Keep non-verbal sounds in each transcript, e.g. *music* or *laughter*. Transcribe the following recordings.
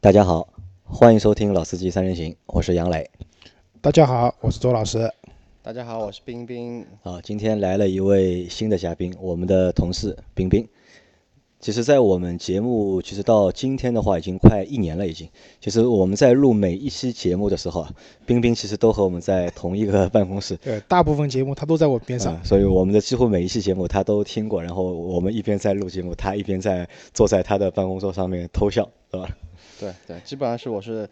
大家好，欢迎收听《老司机三人行》，我是杨磊。大家好，我是周老师。大家好，我是冰冰。啊，今天来了一位新的嘉宾，我们的同事冰冰。其实，在我们节目，其实到今天的话，已经快一年了。已经，其实我们在录每一期节目的时候啊，冰冰其实都和我们在同一个办公室。对，大部分节目他都在我边上，所以我们的几乎每一期节目他都听过。然后我们一边在录节目，他一边在坐在他的办公桌上面偷笑，对吧？对对，基本上是我是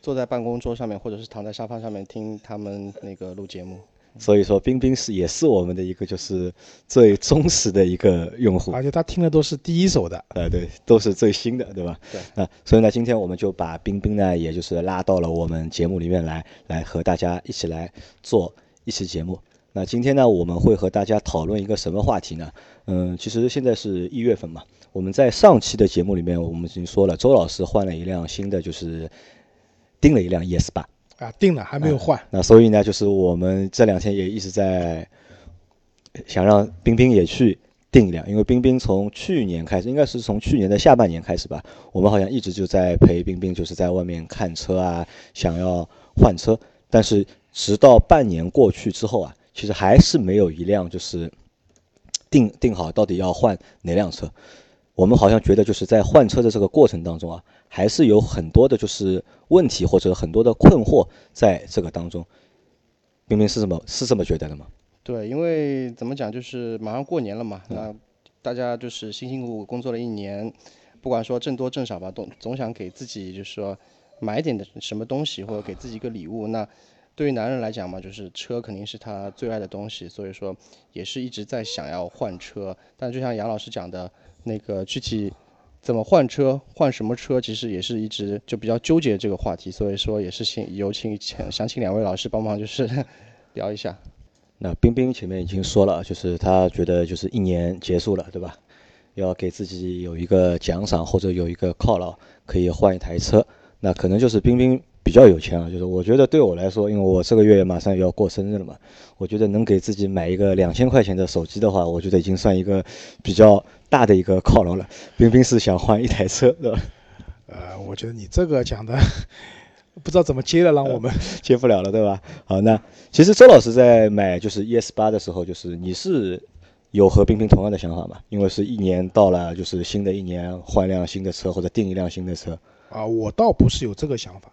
坐在办公桌上面，或者是躺在沙发上面听他们那个录节目。所以说，冰冰是也是我们的一个就是最忠实的一个用户，而且他听的都是第一手的，呃，对，都是最新的，对吧？对。那所以呢，今天我们就把冰冰呢，也就是拉到了我们节目里面来，来和大家一起来做一期节目。那今天呢，我们会和大家讨论一个什么话题呢？嗯，其实现在是一月份嘛，我们在上期的节目里面，我们已经说了，周老师换了一辆新的，就是订了一辆 ES 八。啊，订了还没有换。那所以呢，就是我们这两天也一直在想让冰冰也去订一辆，因为冰冰从去年开始，应该是从去年的下半年开始吧，我们好像一直就在陪冰冰，就是在外面看车啊，想要换车。但是直到半年过去之后啊，其实还是没有一辆就是定定好到底要换哪辆车。我们好像觉得就是在换车的这个过程当中啊。还是有很多的，就是问题或者很多的困惑在这个当中。冰冰是这么是这么觉得的吗？对，因为怎么讲，就是马上过年了嘛，那大家就是辛辛苦苦工作了一年，不管说挣多挣少吧，总总想给自己就是说买点的什么东西，或者给自己一个礼物。那对于男人来讲嘛，就是车肯定是他最爱的东西，所以说也是一直在想要换车。但就像杨老师讲的那个具体。怎么换车？换什么车？其实也是一直就比较纠结这个话题，所以说也是请有请想请两位老师帮忙，就是 *laughs* 聊一下。那冰冰前面已经说了，就是他觉得就是一年结束了，对吧？要给自己有一个奖赏或者有一个犒劳，可以换一台车。那可能就是冰冰。比较有钱啊，就是我觉得对我来说，因为我这个月马上要过生日了嘛，我觉得能给自己买一个两千块钱的手机的话，我觉得已经算一个比较大的一个犒劳了。冰冰是想换一台车，对吧？呃，我觉得你这个讲的 *laughs* 不知道怎么接了，让我们 *laughs* 接不了了，对吧？好，那其实周老师在买就是 ES 八的时候，就是你是有和冰冰同样的想法嘛？因为是一年到了，就是新的一年换一辆新的车或者订一辆新的车。啊，我倒不是有这个想法。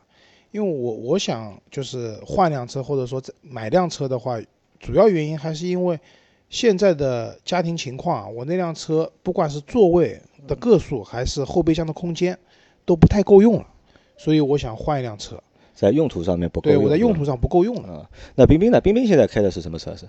因为我我想就是换辆车，或者说买辆车的话，主要原因还是因为现在的家庭情况啊，我那辆车不管是座位的个数还是后备箱的空间都不太够用了，所以我想换一辆车。在用途上面不够。对，我在用途上不够用了。那冰冰呢？冰冰现在开的是什么车？是？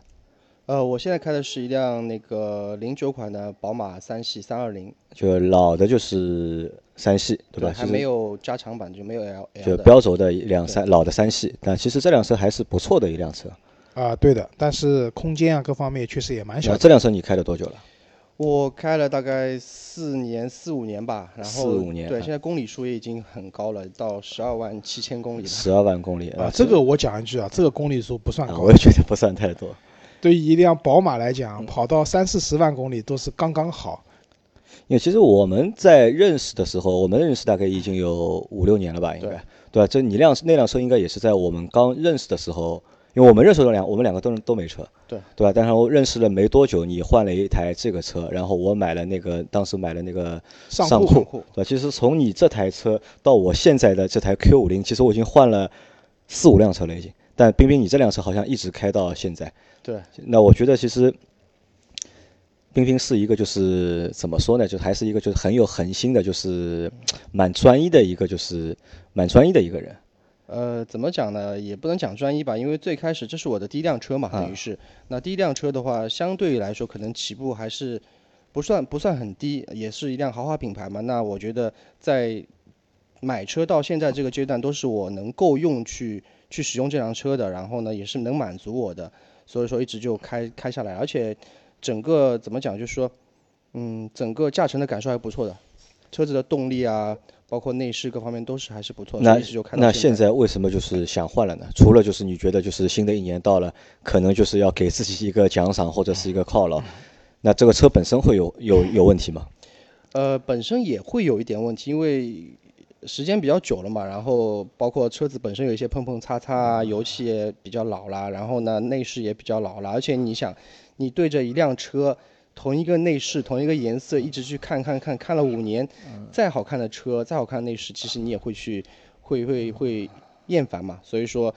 呃，我现在开的是一辆那个零九款的宝马三系三二零，就老的就是三系，对吧？还没有加长版，就没有 L。就标轴的一辆三老的三系，但其实这辆车还是不错的一辆车。啊，对的，但是空间啊各方面确实也蛮小。这辆车你开了多久了？我开了大概四年四五年吧，然后四五年。对，现在公里数也已经很高了，到十二万七千公里了。十二万公里啊，这个我讲一句啊，这个公里数不算高，我也觉得不算太多。对于一辆宝马来讲，跑到三四十万公里都是刚刚好。因为其实我们在认识的时候，我们认识大概已经有五六年了吧，应该对吧？这你辆那辆车应该也是在我们刚认识的时候，因为我们认识的两，我们两个都都没车，对对吧？但是我认识了没多久，你换了一台这个车，然后我买了那个当时买了那个上酷，对吧？其实从你这台车到我现在的这台 Q 五零，其实我已经换了四五辆车了已经。但冰冰，你这辆车好像一直开到现在。对，那我觉得其实，冰冰是一个就是怎么说呢，就还是一个就是很有恒心的，就是蛮专一的一个就是蛮专一的一个人。呃，怎么讲呢？也不能讲专一吧，因为最开始这是我的第一辆车嘛，等于是。那第一辆车的话，相对来说可能起步还是不算不算很低，也是一辆豪华品牌嘛。那我觉得在买车到现在这个阶段，都是我能够用去去使用这辆车的，然后呢，也是能满足我的。所以说一直就开开下来，而且整个怎么讲，就是说，嗯，整个驾乘的感受还不错的，车子的动力啊，包括内饰各方面都是还是不错的。那就那现在为什么就是想换了呢？除了就是你觉得就是新的一年到了，可能就是要给自己一个奖赏或者是一个犒劳，那这个车本身会有有有问题吗？呃，本身也会有一点问题，因为时间比较久了嘛，然后包括车子本身有一些碰碰擦擦啊，油漆也比较老啦，然后呢内饰也比较老了，而且你想，你对着一辆车，同一个内饰、同一个颜色一直去看看看看了五年，再好看的车、再好看的内饰，其实你也会去会会会厌烦嘛，所以说。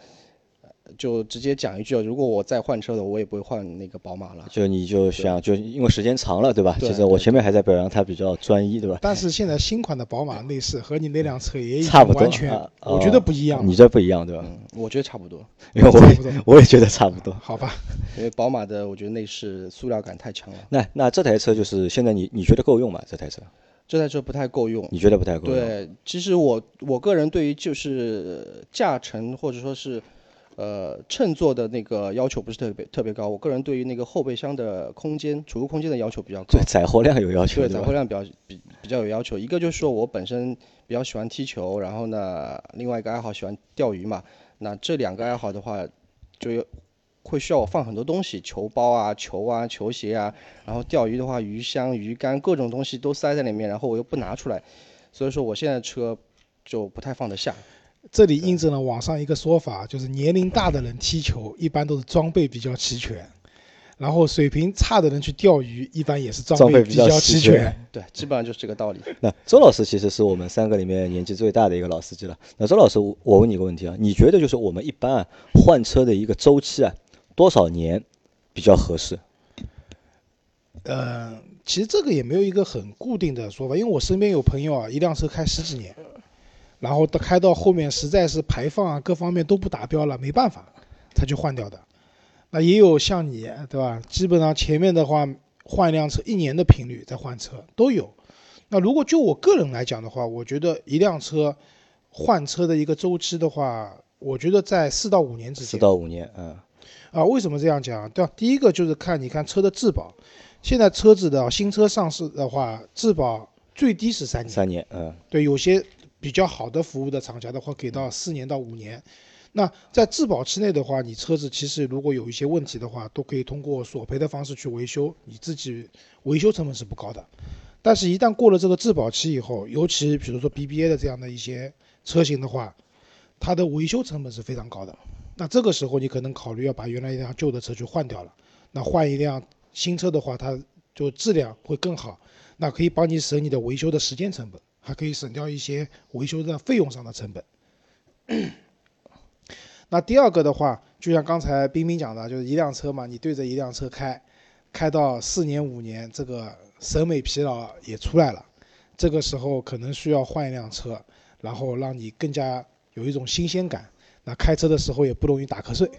就直接讲一句，如果我再换车的，我也不会换那个宝马了。就你就想，就因为时间长了，对吧？对其实我前面还在表扬它比较专一，对吧？但是现在新款的宝马内饰和你那辆车也差不多完全啊，我觉得不一样了。你这不一样，对吧？嗯，我觉得差不多，因为我差不多也我也觉得差不多。好吧，因为宝马的我觉得内饰塑料感太强了，那那这台车就是现在你你觉得够用吗？这台车这台车不太够用。你觉得不太够用？对，其实我我个人对于就是驾乘或者说是，呃，乘坐的那个要求不是特别特别高。我个人对于那个后备箱的空间、储物空间的要求比较高对，。载货量有要求，对，对载货？量比较比比较有要求。一个就是说我本身比较喜欢踢球，然后呢，另外一个爱好喜欢钓鱼嘛。那这两个爱好的话，就有会需要我放很多东西，球包啊、球啊、球鞋啊，然后钓鱼的话，鱼箱、鱼竿各种东西都塞在里面，然后我又不拿出来，所以说我现在车就不太放得下。这里印证了网上一个说法，就是年龄大的人踢球一般都是装备比较齐全，然后水平差的人去钓鱼一般也是装备比较齐齐全全。对，基本上就是这个道理。*laughs* 那周老师其实是我们三个里面年纪最大的一个老司机了。那周老师，我我问你一个问题啊，你觉得就是我们一般啊换车的一个周期啊，多少年比较合适？呃，其实这个也没有一个很固定的说法，因为我身边有朋友啊，一辆车开十几年，然后到开到后面实在是排放啊各方面都不达标了，没办法，他就换掉的。那也有像你对吧？基本上前面的话换一辆车一年的频率在换车都有。那如果就我个人来讲的话，我觉得一辆车换车的一个周期的话，我觉得在四到五年之间四。到五年，嗯，啊，为什么这样讲？对吧，第一个就是看你看车的质保，现在车子的新车上市的话，质保最低是三年，三年，嗯，对，有些比较好的服务的厂家的话，给到四年到五年。那在质保期内的话，你车子其实如果有一些问题的话，都可以通过索赔的方式去维修，你自己维修成本是不高的。但是，一旦过了这个质保期以后，尤其比如说 BBA 的这样的一些车型的话，它的维修成本是非常高的。那这个时候，你可能考虑要把原来一辆旧的车去换掉了，那换一辆新车的话，它就质量会更好，那可以帮你省你的维修的时间成本，还可以省掉一些维修的费用上的成本。*clears throat* 那第二个的话，就像刚才冰冰讲的，就是一辆车嘛，你对着一辆车开，开到四年五年，这个审美疲劳也出来了，这个时候可能需要换一辆车，然后让你更加有一种新鲜感。那开车的时候也不容易打瞌睡。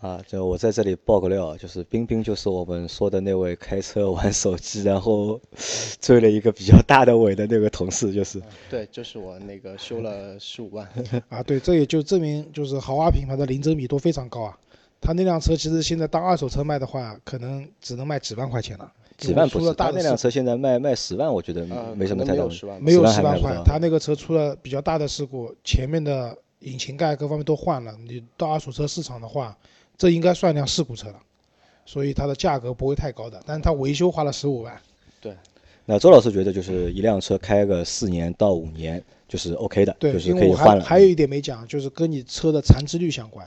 啊，就我在这里爆个料，就是冰冰就是我们说的那位开车玩手机，然后追了一个比较大的尾的那个同事，就是对，就是我那个修了十五万。*laughs* 啊，对，这也就证明就是豪华品牌的零整比都非常高啊。他那辆车其实现在当二手车卖的话，可能只能卖几万块钱了。几万不是，出了大的他那辆车现在卖卖十万，我觉得啊，没什么太大问题。没有十万，没有10万十万块他那个车出了比较大的事故，前面的引擎盖各方面都换了。你到二手车市场的话，这应该算辆事故车了，所以它的价格不会太高的。但是它维修花了十五万。对那周老师觉得就是一辆车开个四年到五年就是 OK 的，对，就是可以换了。还还有一点没讲，就是跟你车的残值率相关。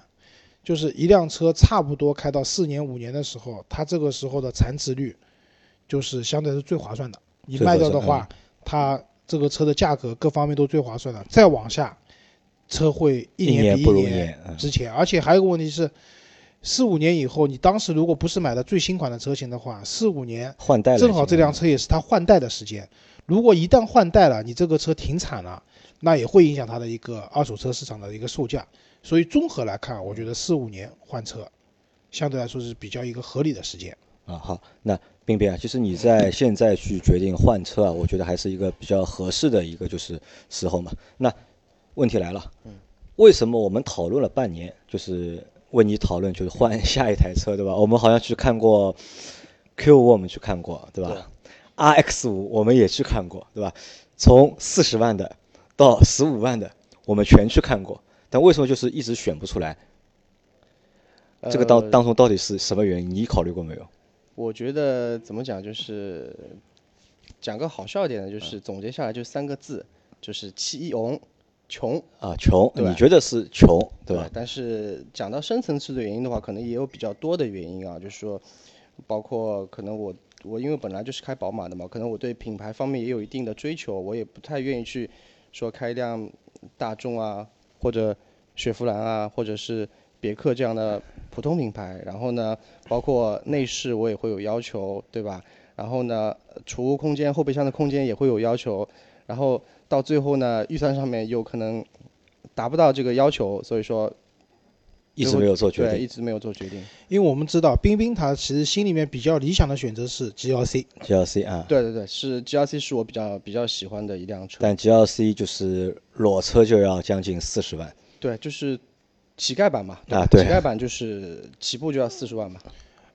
就是一辆车差不多开到四年五年的时候，它这个时候的残值率，就是相对是最划算的。你卖最划算掉的话，它这个车的价格各方面都最划算的。再往下，车会一一年比一年，嗯值钱。而且还有个问题是，四五年以后，你当时如果不是买的最新款的车型的话，四五年换代正好这辆车车也是它换代的时间。如果一旦换代了，你这个车停产了，那也会影响它的一个二手车市场的一个售价。所以综合来看，我觉得四五年换车，相对来说是比较一个合理的时间。啊。好，那冰冰啊，其实你在 *laughs* 现在去决定换车啊，我觉得还是一个比较合适的一个就是时候嘛。那问题来了，为什么我们讨论了半年，就是为你讨论就是换下一台车，对吧？*laughs* 我们好像去看过 Q 五，我们去看过，对吧？RX 五我们也去看过，对吧？从四十万的到十五万的，我们全去看过，但为什么就是一直选不出来？这个当呃当中到底是什么原因？你考虑过没有？我觉得怎么讲，就是讲个好笑一点的，就是总结下来就三个字，就是气昂，穷，啊，穷，你觉得是穷，对吧？但是讲到深层次的原因的话，可能也有比较多的原因啊，就是说，包括可能我我因为本来就是开宝马的嘛，可能我对品牌方面也有一定的追求，我也不太愿意去说开一辆大众啊，或者雪佛兰啊，或者是别克这样的普通品牌。然后呢，包括内饰我也会有要求，对吧？然后呢，储物空间、后备箱的空间也会有要求。然后到最后呢，预算上面有可能达不到这个要求，所以说一直没有做决对，定一直没有做决定。因为我们知道冰冰他其实心里面比较理想的选择是 GLC，，GLC 啊，对对对，是 GLC 是我比较比较喜欢的一辆车。但 GLC 就是裸车就要将近四十万，对，就是乞丐版嘛，吧？啊对。乞丐版就是起步就要四十万嘛。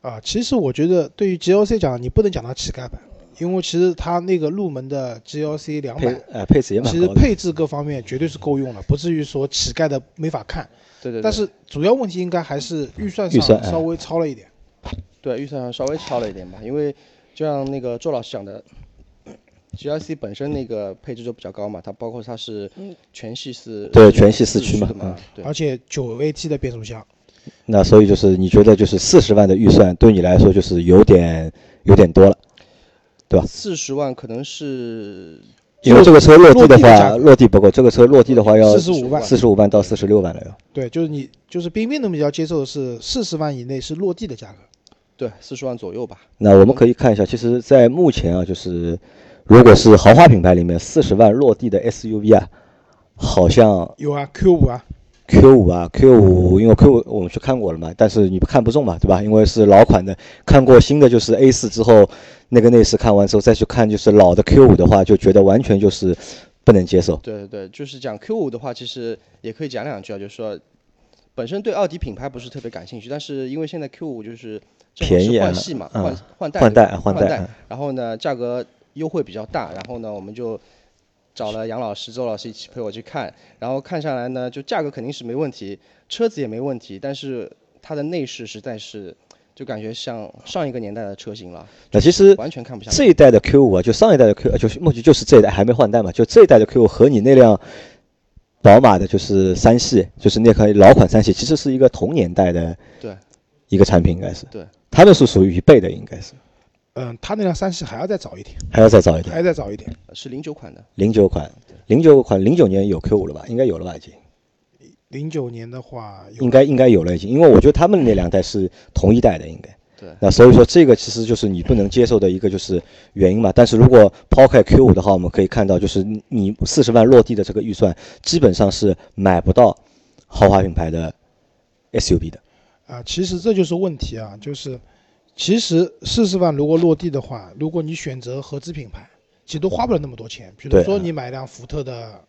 啊，其实我觉得对于 GLC 讲，你不能讲它乞丐版，因为其实它那个入门的 GLC 两配百，呃配置也蛮其实。配置各方面绝对是够用了，不至于说乞丐的没法看。对对对。但是主要问题应该还是预算预算哎上稍微超了一点。对预算上稍微超了一点吧，因为就像那个周老师讲的，GLC 本身那个配置就比较高嘛，它包括它是全系四对全系四驱嘛的嘛，对而且九 AT 的变速箱，那所以就是你觉得就是四十万的预算对你来说就是有点有点多了，对吧四十万可能是因为这个车落地的话落地的落地不够，这个车落地的话要四十五万四十五万到四十六万了要。对，就是你就是冰冰能比较接受的是四十万以内是落地的价格。对四十万左右吧。那我们可以看一下，其实，在目前啊，就是如果是豪华品牌里面四十万落地的 SUV 啊，好像有啊，Q 五啊，Q 五啊，Q 五，因为 Q 五我们去看过了嘛，但是你看不中嘛，对吧？因为是老款的，看过新的就是 A 四之后，那个内饰看完之后再去看就是老的 Q 五的话，就觉得完全就是不能接受。对对对，就是讲 Q 五的话，其实也可以讲两句啊，就是说，本身对奥迪品牌不是特别感兴趣，但是因为现在 Q 五就是便宜啊换系嘛，嗯换换代换代然后呢价格优惠比较大，然后呢我们就找了杨老师、周老师一起陪我去看，然后看下来呢，就价格肯定是没问题，车子也没问题，但是它的内饰实在是就感觉像上一个年代的车型了，那其实完全看不下去。这一代的 Q 五啊，就上一代的 Q，呃就是目前就是这一代还没换代嘛，就这一代的 Q 五和你那辆宝马的就是三系，就是那款老款三系，其实是一个同年代的对一个产品，应该是对，他们是属于一辈的，应该是嗯，他那辆三系还要再早一点，还要再早一点还。要再早一点。是零九款的，零九款，零九款零九年有 Q 五了吧？应该有了吧？已经零九年的话，应该应该有了已经，因为我觉得他们那两代是同一代的，应该。对那所以说这个其实就是你不能接受的一个就是原因嘛。但是如果抛开 Q 五的话，我们可以看到，就是你四十万落地的这个预算，基本上是买不到豪华品牌的 SUV 的。啊，其实这就是问题啊，就是其实四十万如果落地的话，如果你选择合资品牌，其实都花不了那么多钱。比如说你买一辆福特的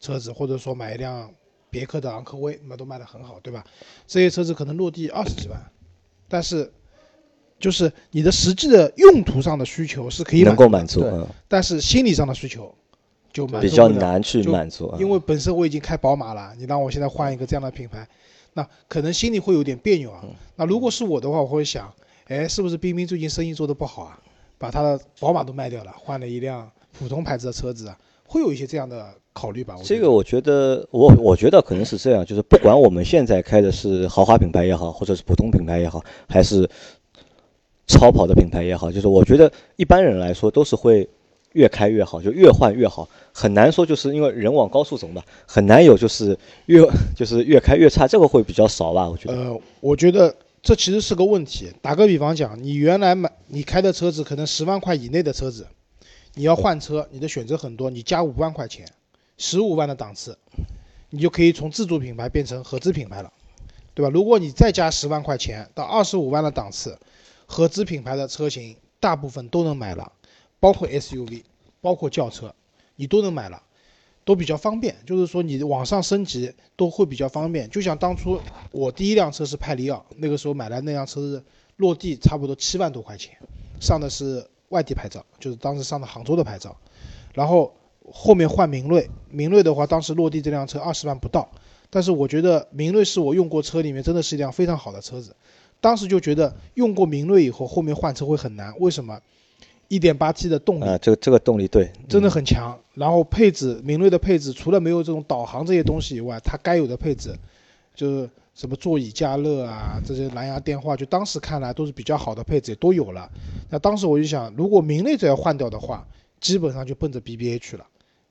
车子，或者说买一辆别克的昂科威，那都卖得很好，对吧？这些车子可能落地二十几万，但是就是你的实际的用途上的需求是可以能满足的，够满足，但是心理上的需求就满足比较难去满足。嗯因为本身我已经开宝马了，你让我现在换一个这样的品牌，那可能心里会有点别扭啊。那如果是我的话，我会想，哎，是不是冰冰最近生意做得不好啊？把他的宝马都卖掉了，换了一辆普通牌子的车子啊，会有一些这样的考虑吧？这个我觉得，我我觉得可能是这样，就是不管我们现在开的是豪华品牌也好，或者是普通品牌也好，还是超跑的品牌也好，就是我觉得一般人来说都是会越开越好，就越换越好，很难说就是因为人往高处走嘛，很难有就是越就是越开越差，这个会比较少吧？我觉得。呃，我觉得这其实是个问题。打个比方讲，你原来买你开的车子可能十万块以内的车子，你要换车，你的选择很多，你加五万块钱，十五万的档次，你就可以从自主品牌变成合资品牌了，对吧？如果你再加十万块钱到二十五万的档次，合资品牌的车型大部分都能买了，包括 SUV，包括轿车，你都能买了。都比较方便，就是说你往上升级都会比较方便。就像当初我第一辆车是派里奥，那个时候买来那辆车是落地差不多七万多块钱，上的是外地牌照，就是当时上的杭州的牌照，然后后面换明锐，明锐的话当时落地这辆车二十万不到，但是我觉得明锐是我用过车里面真的是一辆非常好的车子，当时就觉得用过明锐以后后面换车会很难，为什么？一点八 T 的动力，啊，这个这个动力对，真的嗯很强。然后配置，明锐的配置除了没有这种导航这些东西以外，它该有的配置，就是什么座椅加热啊，这些蓝牙电话，就当时看来都是比较好的配置，也都有了。那当时我就想，如果明锐再要换掉的话，基本上就奔着 BBA 去了。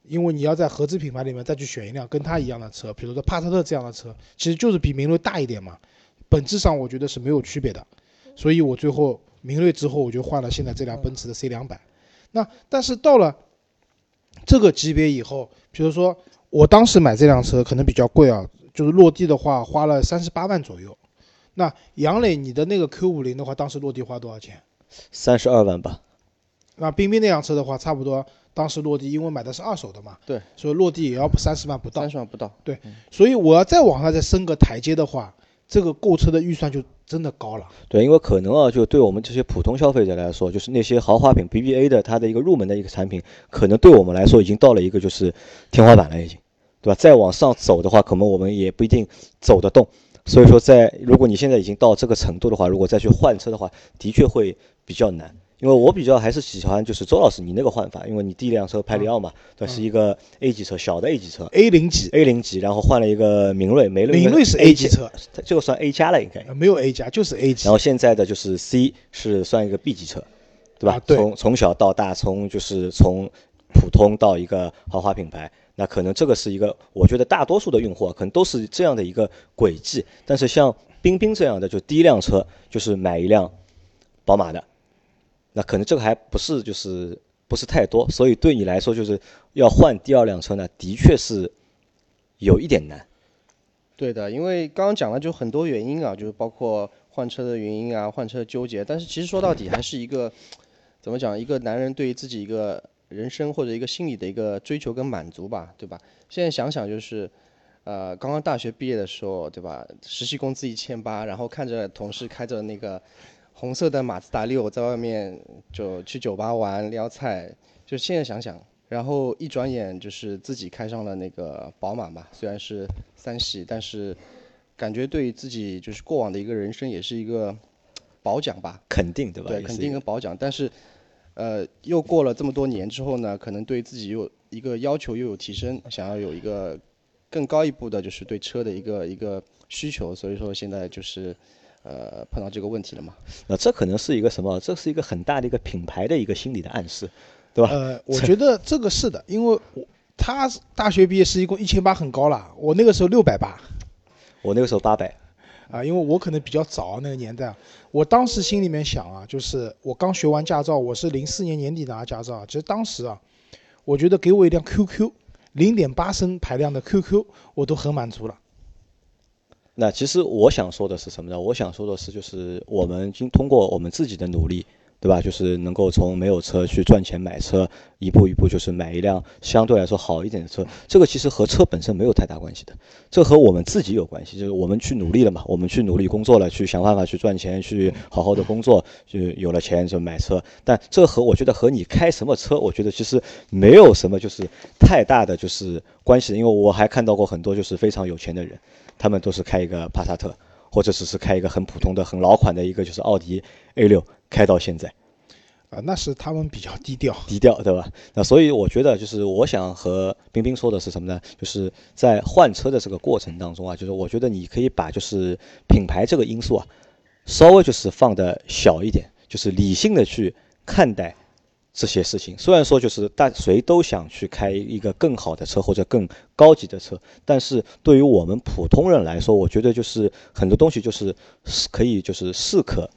因为你要在合资品牌里面再去选一辆跟它一样的车，比如说帕萨特这样的车，其实就是比明锐大一点嘛，本质上我觉得是没有区别的。所以我最后明锐之后，我就换了现在这辆奔驰的 C 两百。那但是到了这个级别以后，比如说我当时买这辆车可能比较贵啊，就是落地的话花了三十八万左右。那杨磊，你的那个 Q 五零的话，当时落地花多少钱？三十二万吧，那冰冰那辆车的话，差不多当时落地，因为买的是二手的嘛，对，所以落地也要三十万不到三。十万不到。对所以我要再往上再升个台阶的话，这个购车的预算就真的高了。对，因为可能啊，就对我们这些普通消费者来说，就是那些豪华品 BBA 的它的一个入门的一个产品，可能对我们来说已经到了一个就是天花板了，已经，对吧？再往上走的话，可能我们也不一定走得动。所以说在，如果你现在已经到这个程度的话，如果再去换车的话，的确会比较难。因为我比较还是喜欢就是周老师你那个换法，因为你第一辆车派里奥嘛，对吧，是一个 A 级车，小的 A 级车 A 零级，，A 零级，然后换了一个明锐，明锐明锐是 A 级车，这个算 A 加了应该。呃没有 A 加，就是 A 级然。后现在的就是 C 是算一个 B 级车，对吧？啊对从从小到大，从就是从普通到一个豪华品牌，那可能这个是一个，我觉得大多数的用户啊，可能都是这样的一个轨迹。但是像冰冰这样的，就第一辆车就是买一辆宝马的，那可能这个还不是就是不是太多，所以对你来说就是要换第二辆车呢，的确是有一点难。对的，因为刚刚讲了就很多原因啊，就是包括换车的原因啊，换车纠结。但是其实说到底还是一个怎么讲，一个男人对于自己一个人生或者一个心理的一个追求跟满足吧，对吧？现在想想就是，呃，刚刚大学毕业的时候，对吧？实习工资一千八，然后看着同事开着那个红色的马自达六在外面就去酒吧玩撩菜，就现在想想。然后一转眼就是自己开上了那个宝马嘛，虽然是三系，但是感觉对自己就是过往的一个人生也是一个褒奖吧，肯定对吧？对，肯定跟褒奖。但是，呃，又过了这么多年之后呢，可能对自己又有一个要求又有提升，想要有一个更高一步的，就是对车的一个一个需求。所以说现在就是呃碰到这个问题了嘛。那这可能是一个什么？这是一个很大的一个品牌的一个心理的暗示，对吧？呃，我觉得这个是的，因为我他大学毕业是一共一千八很高了，我那个时候六百八我那个时候八百，啊，因为我可能比较早那个年代啊，我当时心里面想啊，就是我刚学完驾照，我是零四年年底拿驾照啊，其实当时啊，我觉得给我一辆 QQ 零点八升排量的 QQ，我都很满足了。那其实我想说的是什么呢？我想说的是，就是我们经通过我们自己的努力，对吧？就是能够从没有车去赚钱买车，一步一步就是买一辆相对来说好一点的车。这个其实和车本身没有太大关系的，这和我们自己有关系。就是我们去努力了嘛，我们去努力工作了，去想办法去赚钱，去好好的工作，就有了钱就买车。但这和我觉得和你开什么车，我觉得其实没有什么就是太大的就是关系。因为我还看到过很多就是非常有钱的人。他们都是开一个帕萨特，或者只是开一个很普通的、很老款的一个就是奥迪 A 六，开到现在啊，那是他们比较低调。低调，对吧？那所以我觉得就是我想和冰冰说的是什么呢？就是在换车的这个过程当中啊，就是我觉得你可以把就是品牌这个因素啊，稍微就是放的小一点，就是理性的去看待。这些事情虽然说就是大谁都想去开一个更好的车或者更高级的车，但是对于我们普通人来说，我觉得就是很多东西就是是可以就是适可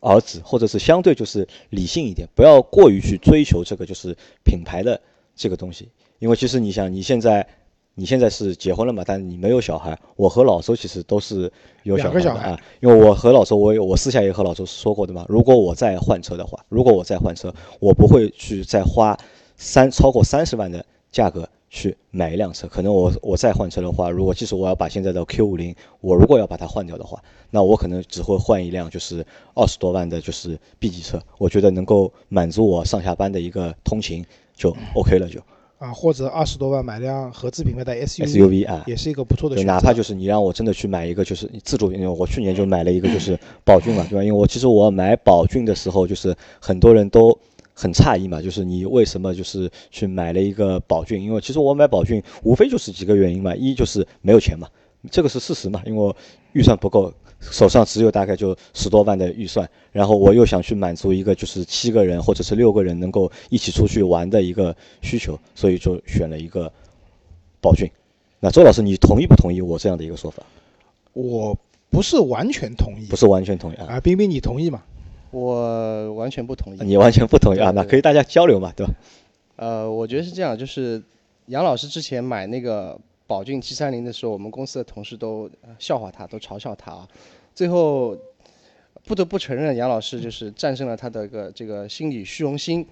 而止，或者是相对就是理性一点，不要过于去追求这个就是品牌的这个东西。因为其实你想你现在你现在是结婚了嘛，但是你没有小孩。我和老周其实都是有小孩的啊，因为我和老周，我有我私下也和老周说过的嘛。如果我再换车的话，如果我再换车，我不会去再花三超过三十万的价格去买一辆车。可能我我再换车的话，如果即使我要把现在的 Q 五零，我如果要把它换掉的话，那我可能只会换一辆就是二十多万的，就是 B 级车。我觉得能够满足我上下班的一个通勤就 OK 了就，啊，或者二十多万买辆合资品牌的 SUV，, 啊，也是一个不错的选择。哪怕就是你让我真的去买一个就是自主，因为我去年就买了一个就是宝骏嘛，对吧？因为我其实我买宝骏的时候，就是很多人都很诧异嘛，就是你为什么就是去买了一个宝骏？因为其实我买宝骏无非就是几个原因嘛，一就是没有钱嘛，这个是事实嘛，因为预算不够，手上只有大概就十多万的预算，然后我又想去满足一个就是七个人或者是六个人能够一起出去玩的一个需求，所以就选了一个宝骏。那周老师，你同意不同意我这样的一个说法？我不是完全同意，不是完全同意啊。啊，冰冰，你同意吗？我完全不同意。你完全不同意啊？那可以大家交流嘛，对吧？呃，我觉得是这样，就是杨老师之前买那个宝骏七三零的时候，我们公司的同事都笑话他，都嘲笑他啊。最后不得不承认，杨老师就是战胜了他的个这个心理虚荣心。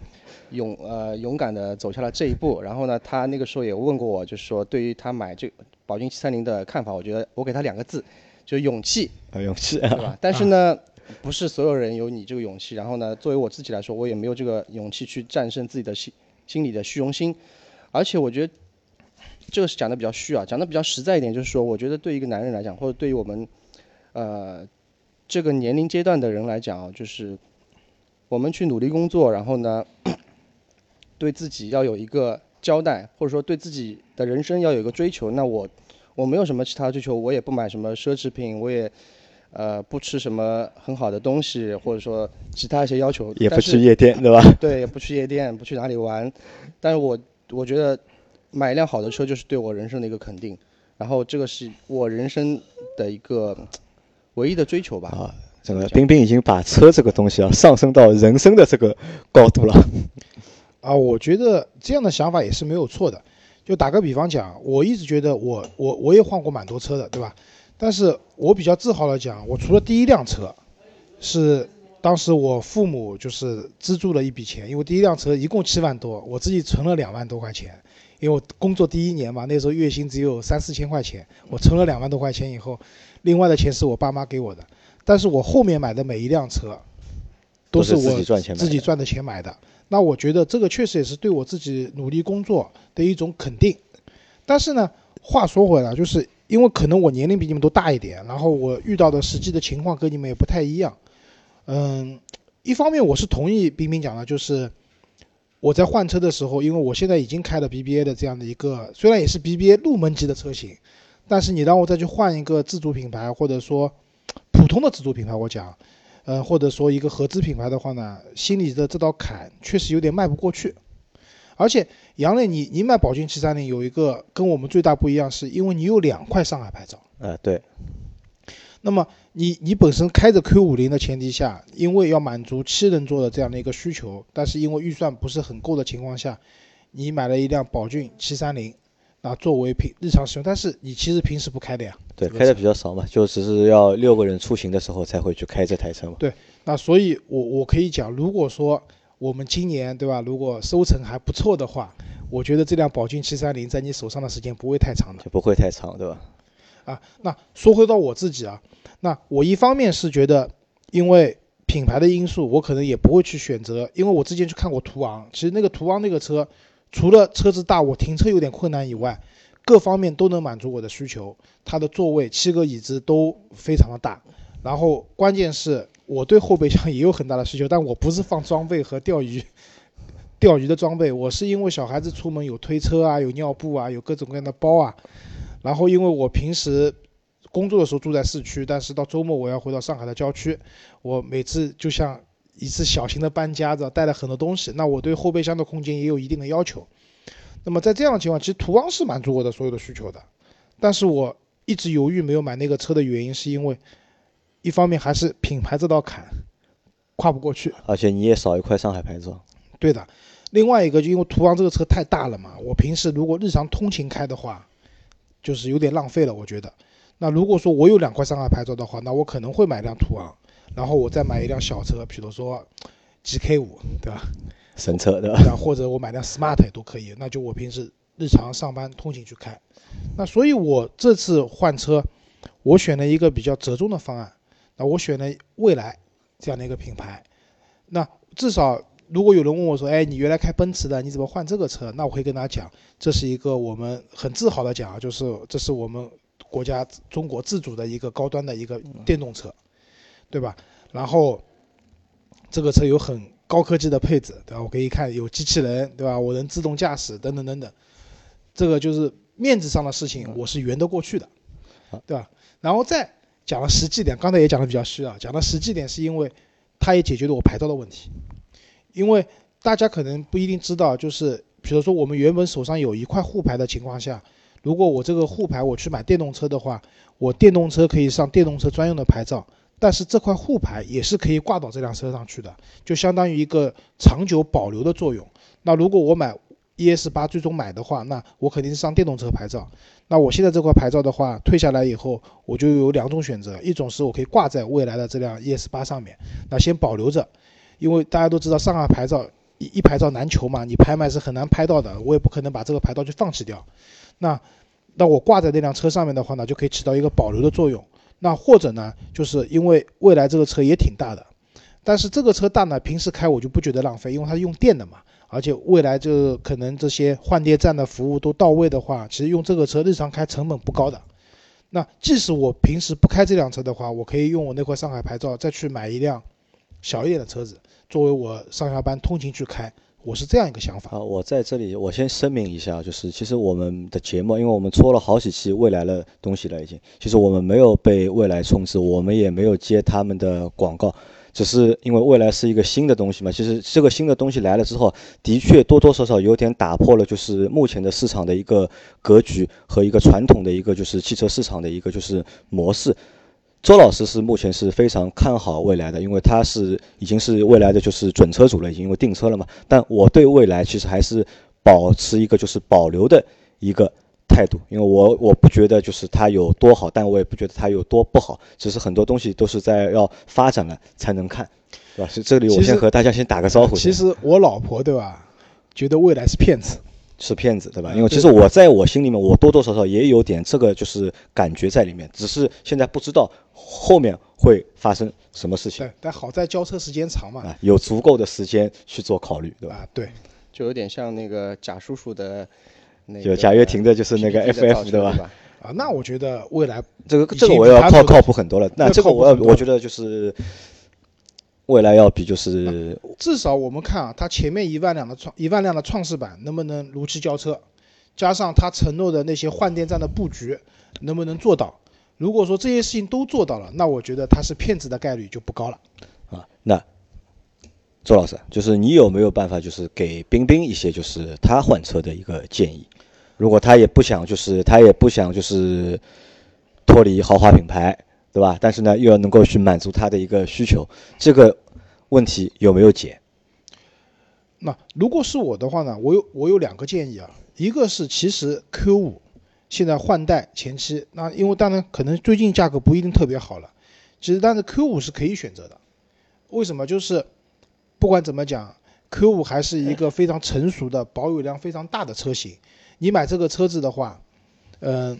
勇呃勇敢的走下了这一步，然后呢，他那个时候也问过我，就是说对于他买这宝骏七三零的看法，我觉得我给他两个字，就是勇气，勇气，对吧？*laughs* 但是呢，不是所有人有你这个勇气。然后呢，作为我自己来说，我也没有这个勇气去战胜自己的心心里的虚荣心。而且我觉得这个是讲的比较虚啊，讲的比较实在一点，就是说，我觉得对一个男人来讲，或者对于我们呃这个年龄阶段的人来讲啊，就是我们去努力工作，然后呢。*clears throat* 对自己要有一个交代，或者说对自己的人生要有一个追求。那我，我没有什么其他追求，我也不买什么奢侈品，我也，呃，不吃什么很好的东西，或者说其他一些要求。也不去夜店，对吧？对，也不去夜店，不去哪里玩。但是我我觉得，买一辆好的车就是对我人生的一个肯定。然后这个是我人生的一个唯一的追求吧。啊，这个冰冰已经把车这个东西啊上升到人生的这个高度了。啊，我觉得这样的想法也是没有错的。就打个比方讲，我一直觉得我我我也换过蛮多车的，对吧？但是我比较自豪的讲，我除了第一辆车，是当时我父母就是资助了一笔钱，因为第一辆车一共七万多，我自己存了两万多块钱，因为我工作第一年嘛，那时候月薪只有三四千块钱，我存了两万多块钱以后，另外的钱是我爸妈给我的。但是我后面买的每一辆车，都是我自己赚的钱买的。那我觉得这个确实也是对我自己努力工作的一种肯定，但是呢，话说回来，就是因为可能我年龄比你们都大一点，然后我遇到的实际的情况跟你们也不太一样。嗯，一方面我是同意冰冰讲的，就是我在换车的时候，因为我现在已经开了 BBA 的这样的一个，虽然也是 BBA 入门级的车型，但是你让我再去换一个自主品牌或者说普通的自主品牌，我讲。呃，或者说一个合资品牌的话呢，心里的这道坎确实有点迈不过去。而且杨磊，你你买宝骏七三零有一个跟我们最大不一样，是因为你有两块上海牌照。呃，对。那么你你本身开着 Q 五零的前提下，因为要满足七人座的这样的一个需求，但是因为预算不是很够的情况下，你买了一辆宝骏七三零。那，作为平日常使用，但是你其实平时不开的呀？对，开的比较少嘛，就只是要六个人出行的时候才会去开这台车嘛。对，那所以，我我可以讲，如果说我们今年对吧，如果收成还不错的话，我觉得这辆宝骏七三零在你手上的时间不会太长的，就不会太长，对吧？啊，那说回到我自己啊，那我一方面是觉得，因为品牌的因素，我可能也不会去选择，因为我之前去看过途昂，其实那个途昂那个车。除了车子大，我停车有点困难以外，各方面都能满足我的需求。它的座位、七个椅子都非常的大，然后关键是我对后备箱也有很大的需求，但我不是放装备和钓鱼、钓鱼的装备，我是因为小孩子出门有推车啊，有尿布啊，有各种各样的包啊。然后因为我平时工作的时候住在市区，但是到周末我要回到上海的郊区，我每次就像。一次小型的搬家子，带了很多东西，那我对后备箱的空间也有一定的要求。那么在这样的情况，其实途昂是满足我的所有的需求的，但是我一直犹豫没有买那个车的原因，是因为一方面还是品牌这道坎跨不过去，而且你也少一块上海牌照。对的，另外一个就因为途昂这个车太大了嘛，我平时如果日常通勤开的话，就是有点浪费了，我觉得。那如果说我有两块上海牌照的话，那我可能会买辆途昂。然后我再买一辆小车，比如说 GK 五，对吧？神车对吧？或者我买辆 Smart 也都可以。那就我平时日常上班通勤去开。那所以我这次换车，我选了一个比较折中的方案。那我选了蔚来这样的一个品牌。那至少如果有人问我说：“哎，你原来开奔驰的，你怎么换这个车？”那我会跟他讲，这是一个我们很自豪的讲啊，就是这是我们国家中国自主的一个高端的一个电动车。对吧？然后这个车有很高科技的配置，对吧？我可以看有机器人，对吧？我能自动驾驶等等等等，这个就是面子上的事情，我是圆得过去的，对吧？然后再讲了实际点，刚才也讲的比较虚啊，讲的实际点是因为它也解决了我牌照的问题，因为大家可能不一定知道，就是比如说我们原本手上有一块沪牌的情况下，如果我这个沪牌我去买电动车的话，我电动车可以上电动车专用的牌照。但是这块沪牌也是可以挂到这辆车上去的，就相当于一个长久保留的作用。那如果我买 ES 八最终买的话，那我肯定是上电动车牌照。那我现在这块牌照的话，退下来以后，我就有两种选择：一种是我可以挂在未来的这辆 ES 八上面，那先保留着，因为大家都知道上海牌照一一牌照难求嘛，你拍卖是很难拍到的，我也不可能把这个牌照去放弃掉。那那我挂在那辆车上面的话呢，就可以起到一个保留的作用。那或者呢，就是因为未来这个车也挺大的，但是这个车大呢，平时开我就不觉得浪费，因为它是用电的嘛，而且未来就可能这些换电站的服务都到位的话，其实用这个车日常开成本不高的。那即使我平时不开这辆车的话，我可以用我那块上海牌照再去买一辆小一点的车子，作为我上下班通勤去开。我是这样一个想法啊，我在这里我先声明一下，就是其实我们的节目，因为我们做了好几期未来的东西了，已经，其实我们没有被未来充值，我们也没有接他们的广告，只是因为未来是一个新的东西嘛，其实这个新的东西来了之后，的确多多少少有点打破了就是目前的市场的一个格局和一个传统的一个就是汽车市场的一个就是模式。周老师是目前是非常看好未来的，因为他是已经是未来的就是准车主了，已经因为订车了嘛。但我对未来其实还是保持一个就是保留的一个态度，因为我我不觉得就是它有多好，但我也不觉得它有多不好，只是很多东西都是在要发展了才能看，对吧？是这里我先和大家先打个招呼。其实我老婆对吧，觉得未来是骗子。是骗子，对吧？因为其实我在我心里面，我多多少少也有点这个就是感觉在里面，只是现在不知道后面会发生什么事情。对，但好在交车时间长嘛，有足够的时间去做考虑，对吧？啊，对，就有点像那个贾叔叔的，那就贾跃亭的就是那个 FF，对吧？啊，那我觉得未来这个这个我要靠靠谱很多了。那这个我我觉得就是。未来要比就是至少我们看啊，它前面一万辆的创一万辆的创世版能不能如期交车，加上它承诺的那些换电站的布局能不能做到？如果说这些事情都做到了，那我觉得他是骗子的概率就不高了。啊，那周老师就是你有没有办法就是给冰冰一些就是他换车的一个建议？如果他也不想就是他也不想就是脱离豪华品牌。对吧？但是呢，又要能够去满足他的一个需求，这个问题有没有解？那如果是我的话呢，我有我有两个建议啊，一个是其实 Q 五现在换代前期，那因为当然可能最近价格不一定特别好了，其实但是 Q 五是可以选择的。为什么？就是不管怎么讲，Q 五还是一个非常成熟的保有量非常大的车型。你买这个车子的话，嗯，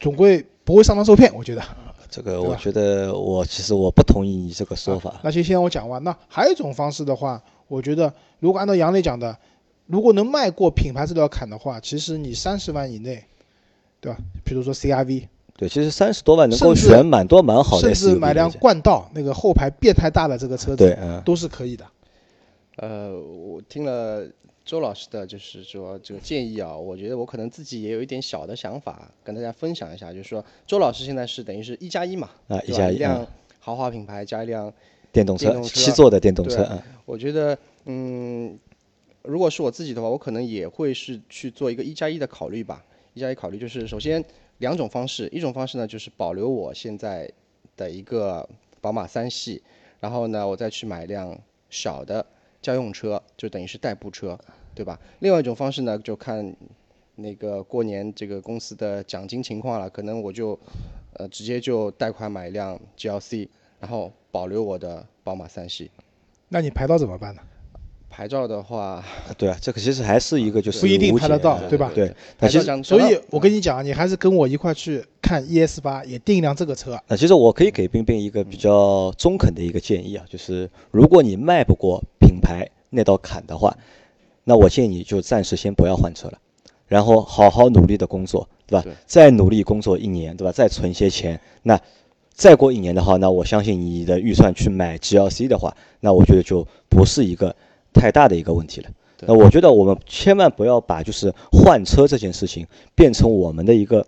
总归不会上当受骗，我觉得。这个我觉得我其实我不同意你这个说法。那就先我讲完。那还有一种方式的话，我觉得如果按照杨磊讲的，如果能迈过品牌这条坎的话，其实你三十万以内，对吧？比如说 CRV，对，其实三十多万能够选蛮多蛮好的，甚至买辆冠道那个后排变态大的这个车子，对，都是可以的。呃，我听了。周老师的就是说这个建议啊，我觉得我可能自己也有一点小的想法，跟大家分享一下。就是说，周老师现在是等于是一加一嘛，啊，一加一辆豪华品牌加一辆电动车，七座的电动车啊。我觉得，嗯，如果是我自己的话，我可能也会是去做一个一加一的考虑吧。一加一考虑就是首先两种方式，一种方式呢就是保留我现在的一个宝马三系，然后呢我再去买一辆小的家用车，就等于是代步车。对吧？另外一种方式呢，就看那个过年这个公司的奖金情况了。可能我就呃直接就贷款买一辆 GLC，然后保留我的宝马三系。那你牌照怎么办呢？牌照的话，对啊，这个其实还是一个就是不一定拍得到，对吧？对。其实，所以我跟你讲，你还是跟我一块去看 ES 八，也订一辆这个车。那其实我可以给冰冰一个比较中肯的一个建议啊，就是如果你迈不过品牌那道坎的话。那我建议你就暂时先不要换车了，然后好好努力的工作，对吧？再努力工作一年，对吧？再存些钱，那再过一年的话，那我相信你的预算去买 GLC 的话，那我觉得就不是一个太大的一个问题了。那我觉得我们千万不要把就是换车这件事情变成我们的一个